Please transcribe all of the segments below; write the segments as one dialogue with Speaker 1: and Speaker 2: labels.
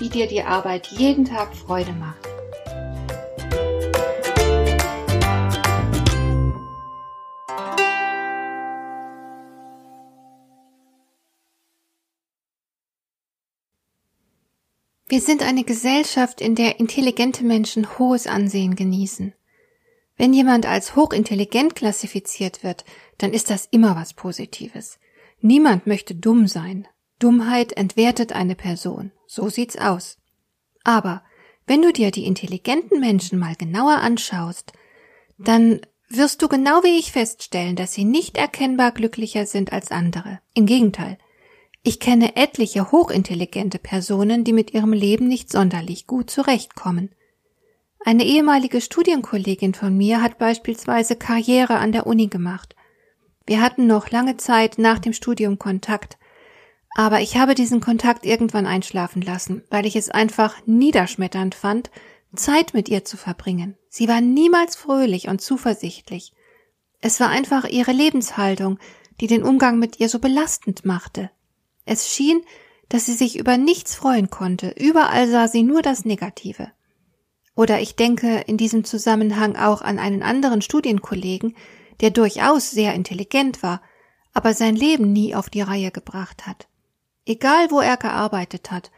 Speaker 1: wie dir die Arbeit jeden Tag Freude macht.
Speaker 2: Wir sind eine Gesellschaft, in der intelligente Menschen hohes Ansehen genießen. Wenn jemand als hochintelligent klassifiziert wird, dann ist das immer was Positives. Niemand möchte dumm sein. Dummheit entwertet eine Person. So sieht's aus. Aber wenn du dir die intelligenten Menschen mal genauer anschaust, dann wirst du genau wie ich feststellen, dass sie nicht erkennbar glücklicher sind als andere. Im Gegenteil. Ich kenne etliche hochintelligente Personen, die mit ihrem Leben nicht sonderlich gut zurechtkommen. Eine ehemalige Studienkollegin von mir hat beispielsweise Karriere an der Uni gemacht. Wir hatten noch lange Zeit nach dem Studium Kontakt, aber ich habe diesen Kontakt irgendwann einschlafen lassen, weil ich es einfach niederschmetternd fand, Zeit mit ihr zu verbringen. Sie war niemals fröhlich und zuversichtlich. Es war einfach ihre Lebenshaltung, die den Umgang mit ihr so belastend machte. Es schien, dass sie sich über nichts freuen konnte, überall sah sie nur das Negative. Oder ich denke in diesem Zusammenhang auch an einen anderen Studienkollegen, der durchaus sehr intelligent war, aber sein Leben nie auf die Reihe gebracht hat. Egal wo er gearbeitet hat,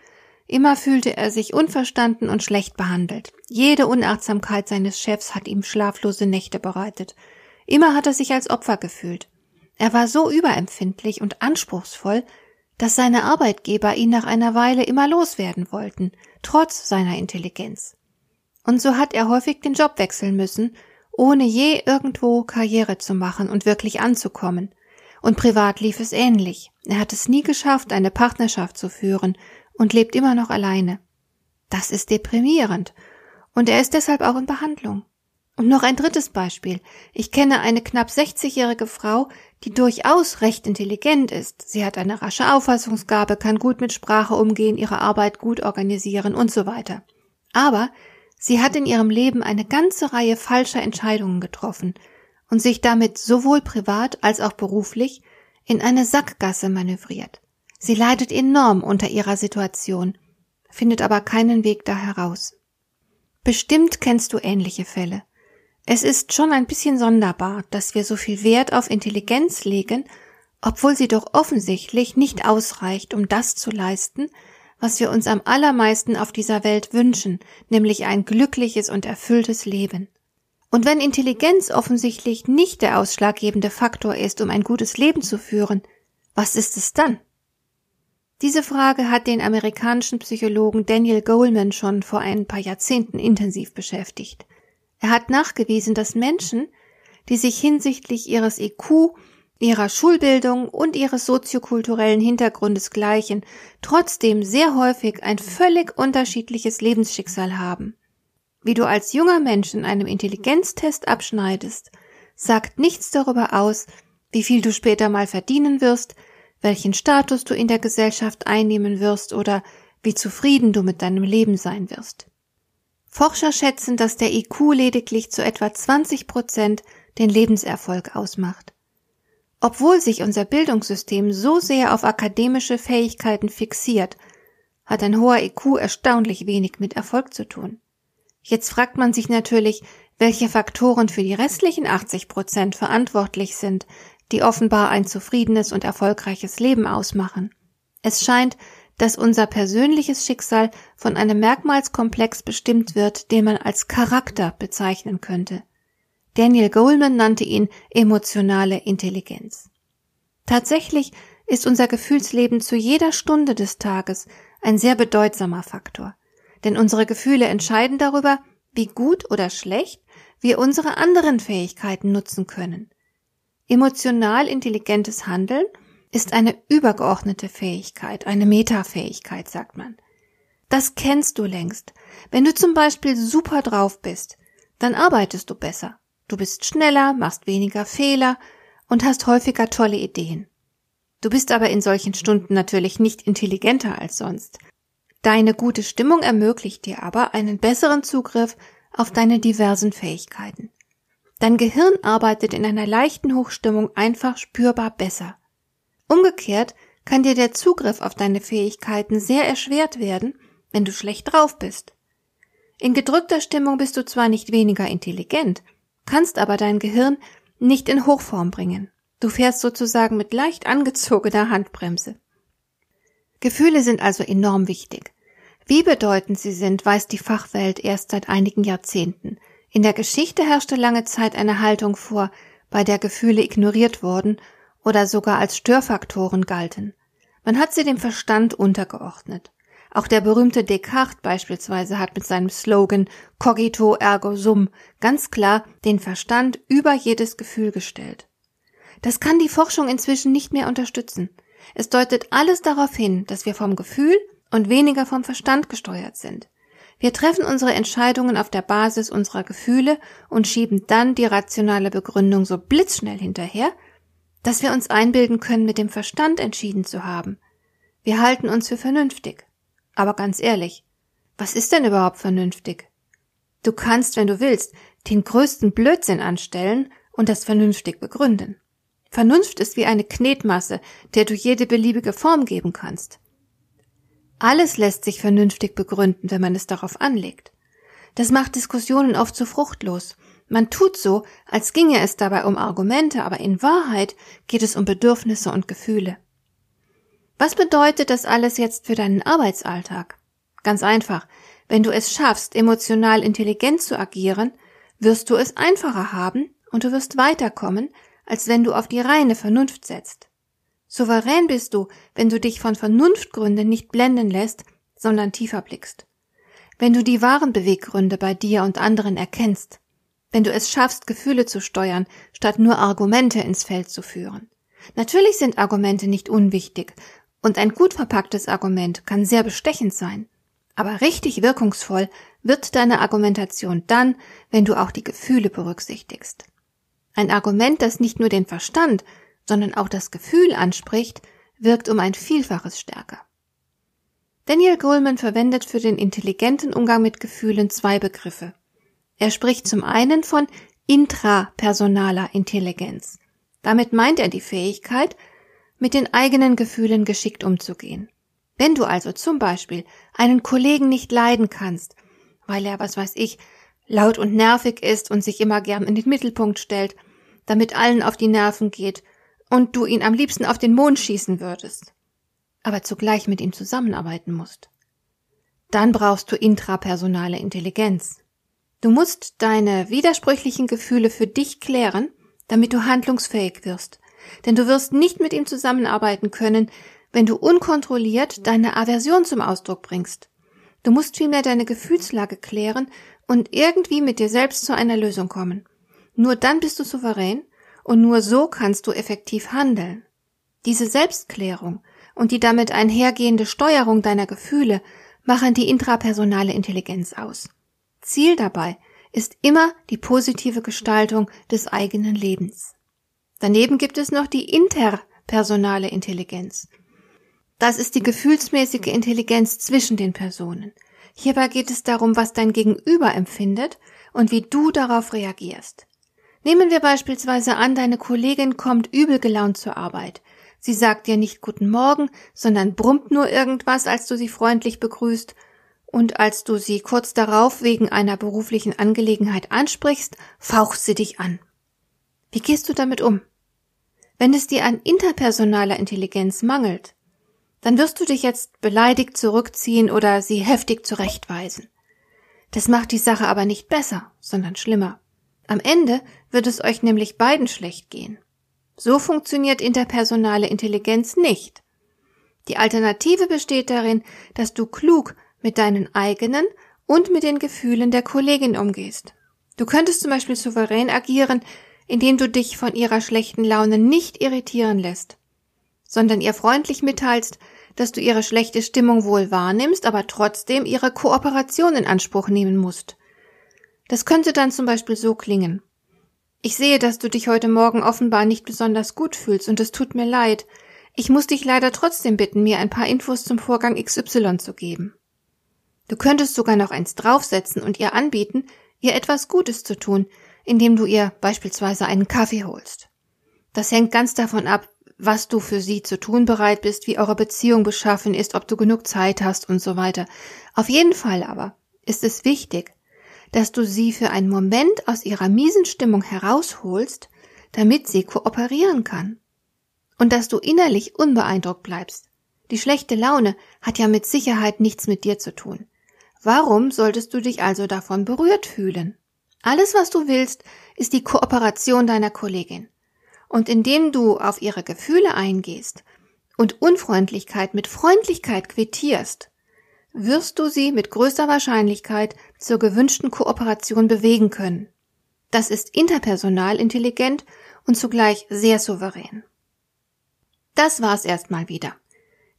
Speaker 2: immer fühlte er sich unverstanden und schlecht behandelt. Jede Unachtsamkeit seines Chefs hat ihm schlaflose Nächte bereitet. Immer hat er sich als Opfer gefühlt. Er war so überempfindlich und anspruchsvoll, dass seine Arbeitgeber ihn nach einer Weile immer loswerden wollten, trotz seiner Intelligenz. Und so hat er häufig den Job wechseln müssen, ohne je irgendwo Karriere zu machen und wirklich anzukommen. Und privat lief es ähnlich. Er hat es nie geschafft, eine Partnerschaft zu führen und lebt immer noch alleine. Das ist deprimierend. Und er ist deshalb auch in Behandlung. Und noch ein drittes Beispiel. Ich kenne eine knapp 60-jährige Frau, die durchaus recht intelligent ist. Sie hat eine rasche Auffassungsgabe, kann gut mit Sprache umgehen, ihre Arbeit gut organisieren und so weiter. Aber sie hat in ihrem Leben eine ganze Reihe falscher Entscheidungen getroffen und sich damit sowohl privat als auch beruflich in eine Sackgasse manövriert. Sie leidet enorm unter ihrer Situation, findet aber keinen Weg da heraus. Bestimmt kennst du ähnliche Fälle. Es ist schon ein bisschen sonderbar, dass wir so viel Wert auf Intelligenz legen, obwohl sie doch offensichtlich nicht ausreicht, um das zu leisten, was wir uns am allermeisten auf dieser Welt wünschen, nämlich ein glückliches und erfülltes Leben. Und wenn Intelligenz offensichtlich nicht der ausschlaggebende Faktor ist, um ein gutes Leben zu führen, was ist es dann? Diese Frage hat den amerikanischen Psychologen Daniel Goleman schon vor ein paar Jahrzehnten intensiv beschäftigt. Er hat nachgewiesen, dass Menschen, die sich hinsichtlich ihres IQ, ihrer Schulbildung und ihres soziokulturellen Hintergrundes gleichen, trotzdem sehr häufig ein völlig unterschiedliches Lebensschicksal haben. Wie du als junger Mensch in einem Intelligenztest abschneidest, sagt nichts darüber aus, wie viel du später mal verdienen wirst, welchen Status du in der Gesellschaft einnehmen wirst oder wie zufrieden du mit deinem Leben sein wirst. Forscher schätzen, dass der IQ lediglich zu etwa 20 Prozent den Lebenserfolg ausmacht. Obwohl sich unser Bildungssystem so sehr auf akademische Fähigkeiten fixiert, hat ein hoher IQ erstaunlich wenig mit Erfolg zu tun. Jetzt fragt man sich natürlich, welche Faktoren für die restlichen 80 Prozent verantwortlich sind, die offenbar ein zufriedenes und erfolgreiches Leben ausmachen. Es scheint, dass unser persönliches Schicksal von einem Merkmalskomplex bestimmt wird, den man als Charakter bezeichnen könnte. Daniel Goleman nannte ihn emotionale Intelligenz. Tatsächlich ist unser Gefühlsleben zu jeder Stunde des Tages ein sehr bedeutsamer Faktor denn unsere Gefühle entscheiden darüber, wie gut oder schlecht wir unsere anderen Fähigkeiten nutzen können. Emotional intelligentes Handeln ist eine übergeordnete Fähigkeit, eine Metafähigkeit, sagt man. Das kennst du längst. Wenn du zum Beispiel super drauf bist, dann arbeitest du besser. Du bist schneller, machst weniger Fehler und hast häufiger tolle Ideen. Du bist aber in solchen Stunden natürlich nicht intelligenter als sonst. Deine gute Stimmung ermöglicht dir aber einen besseren Zugriff auf deine diversen Fähigkeiten. Dein Gehirn arbeitet in einer leichten Hochstimmung einfach spürbar besser. Umgekehrt kann dir der Zugriff auf deine Fähigkeiten sehr erschwert werden, wenn du schlecht drauf bist. In gedrückter Stimmung bist du zwar nicht weniger intelligent, kannst aber dein Gehirn nicht in Hochform bringen. Du fährst sozusagen mit leicht angezogener Handbremse. Gefühle sind also enorm wichtig. Wie bedeutend sie sind, weiß die Fachwelt erst seit einigen Jahrzehnten. In der Geschichte herrschte lange Zeit eine Haltung vor, bei der Gefühle ignoriert wurden oder sogar als Störfaktoren galten. Man hat sie dem Verstand untergeordnet. Auch der berühmte Descartes beispielsweise hat mit seinem Slogan Cogito ergo sum ganz klar den Verstand über jedes Gefühl gestellt. Das kann die Forschung inzwischen nicht mehr unterstützen. Es deutet alles darauf hin, dass wir vom Gefühl und weniger vom Verstand gesteuert sind. Wir treffen unsere Entscheidungen auf der Basis unserer Gefühle und schieben dann die rationale Begründung so blitzschnell hinterher, dass wir uns einbilden können, mit dem Verstand entschieden zu haben. Wir halten uns für vernünftig. Aber ganz ehrlich, was ist denn überhaupt vernünftig? Du kannst, wenn du willst, den größten Blödsinn anstellen und das vernünftig begründen. Vernunft ist wie eine Knetmasse, der du jede beliebige Form geben kannst. Alles lässt sich vernünftig begründen, wenn man es darauf anlegt. Das macht Diskussionen oft zu fruchtlos. Man tut so, als ginge es dabei um Argumente, aber in Wahrheit geht es um Bedürfnisse und Gefühle. Was bedeutet das alles jetzt für deinen Arbeitsalltag? Ganz einfach. Wenn du es schaffst, emotional intelligent zu agieren, wirst du es einfacher haben und du wirst weiterkommen, als wenn du auf die reine Vernunft setzt. Souverän bist du, wenn du dich von Vernunftgründen nicht blenden lässt, sondern tiefer blickst. Wenn du die wahren Beweggründe bei dir und anderen erkennst. Wenn du es schaffst, Gefühle zu steuern, statt nur Argumente ins Feld zu führen. Natürlich sind Argumente nicht unwichtig und ein gut verpacktes Argument kann sehr bestechend sein. Aber richtig wirkungsvoll wird deine Argumentation dann, wenn du auch die Gefühle berücksichtigst. Ein Argument, das nicht nur den Verstand, sondern auch das Gefühl anspricht, wirkt um ein Vielfaches stärker. Daniel Goleman verwendet für den intelligenten Umgang mit Gefühlen zwei Begriffe. Er spricht zum einen von intrapersonaler Intelligenz. Damit meint er die Fähigkeit, mit den eigenen Gefühlen geschickt umzugehen. Wenn du also zum Beispiel einen Kollegen nicht leiden kannst, weil er, was weiß ich, laut und nervig ist und sich immer gern in den Mittelpunkt stellt, damit allen auf die Nerven geht und du ihn am liebsten auf den Mond schießen würdest, aber zugleich mit ihm zusammenarbeiten musst. Dann brauchst du intrapersonale Intelligenz. Du musst deine widersprüchlichen Gefühle für dich klären, damit du handlungsfähig wirst denn du wirst nicht mit ihm zusammenarbeiten können, wenn du unkontrolliert deine Aversion zum Ausdruck bringst. Du musst vielmehr deine Gefühlslage klären und irgendwie mit dir selbst zu einer Lösung kommen. Nur dann bist du souverän und nur so kannst du effektiv handeln. Diese Selbstklärung und die damit einhergehende Steuerung deiner Gefühle machen die intrapersonale Intelligenz aus. Ziel dabei ist immer die positive Gestaltung des eigenen Lebens. Daneben gibt es noch die interpersonale Intelligenz. Das ist die gefühlsmäßige Intelligenz zwischen den Personen. Hierbei geht es darum, was dein Gegenüber empfindet und wie du darauf reagierst. Nehmen wir beispielsweise an, deine Kollegin kommt übel gelaunt zur Arbeit. Sie sagt dir nicht guten Morgen, sondern brummt nur irgendwas, als du sie freundlich begrüßt, und als du sie kurz darauf wegen einer beruflichen Angelegenheit ansprichst, faucht sie dich an. Wie gehst du damit um? Wenn es dir an interpersonaler Intelligenz mangelt, dann wirst du dich jetzt beleidigt zurückziehen oder sie heftig zurechtweisen. Das macht die Sache aber nicht besser, sondern schlimmer. Am Ende wird es euch nämlich beiden schlecht gehen. So funktioniert interpersonale Intelligenz nicht. Die Alternative besteht darin, dass du klug mit deinen eigenen und mit den Gefühlen der Kollegin umgehst. Du könntest zum Beispiel souverän agieren, indem du dich von ihrer schlechten Laune nicht irritieren lässt, sondern ihr freundlich mitteilst, dass du ihre schlechte Stimmung wohl wahrnimmst, aber trotzdem ihre Kooperation in Anspruch nehmen musst. Das könnte dann zum Beispiel so klingen. Ich sehe, dass du dich heute Morgen offenbar nicht besonders gut fühlst und es tut mir leid. Ich muss dich leider trotzdem bitten, mir ein paar Infos zum Vorgang XY zu geben. Du könntest sogar noch eins draufsetzen und ihr anbieten, ihr etwas Gutes zu tun, indem du ihr beispielsweise einen Kaffee holst. Das hängt ganz davon ab, was du für sie zu tun bereit bist, wie eure Beziehung beschaffen ist, ob du genug Zeit hast und so weiter. Auf jeden Fall aber ist es wichtig, dass du sie für einen Moment aus ihrer miesen Stimmung herausholst, damit sie kooperieren kann. Und dass du innerlich unbeeindruckt bleibst. Die schlechte Laune hat ja mit Sicherheit nichts mit dir zu tun. Warum solltest du dich also davon berührt fühlen? Alles, was du willst, ist die Kooperation deiner Kollegin. Und indem du auf ihre Gefühle eingehst und Unfreundlichkeit mit Freundlichkeit quittierst, wirst du sie mit größter Wahrscheinlichkeit zur gewünschten Kooperation bewegen können. Das ist interpersonal intelligent und zugleich sehr souverän. Das war's erstmal wieder.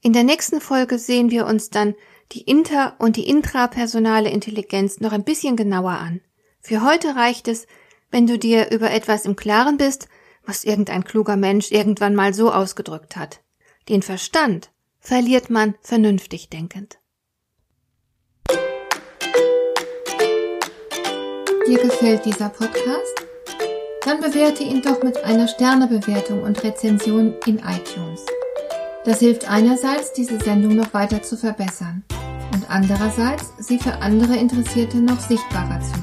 Speaker 2: In der nächsten Folge sehen wir uns dann die inter- und die intrapersonale Intelligenz noch ein bisschen genauer an. Für heute reicht es, wenn du dir über etwas im Klaren bist, was irgendein kluger Mensch irgendwann mal so ausgedrückt hat. Den Verstand verliert man vernünftig denkend. Dir gefällt dieser Podcast? Dann bewerte ihn doch mit einer Sternebewertung und Rezension in iTunes. Das hilft einerseits, diese Sendung noch weiter zu verbessern und andererseits, sie für andere Interessierte noch sichtbarer zu machen.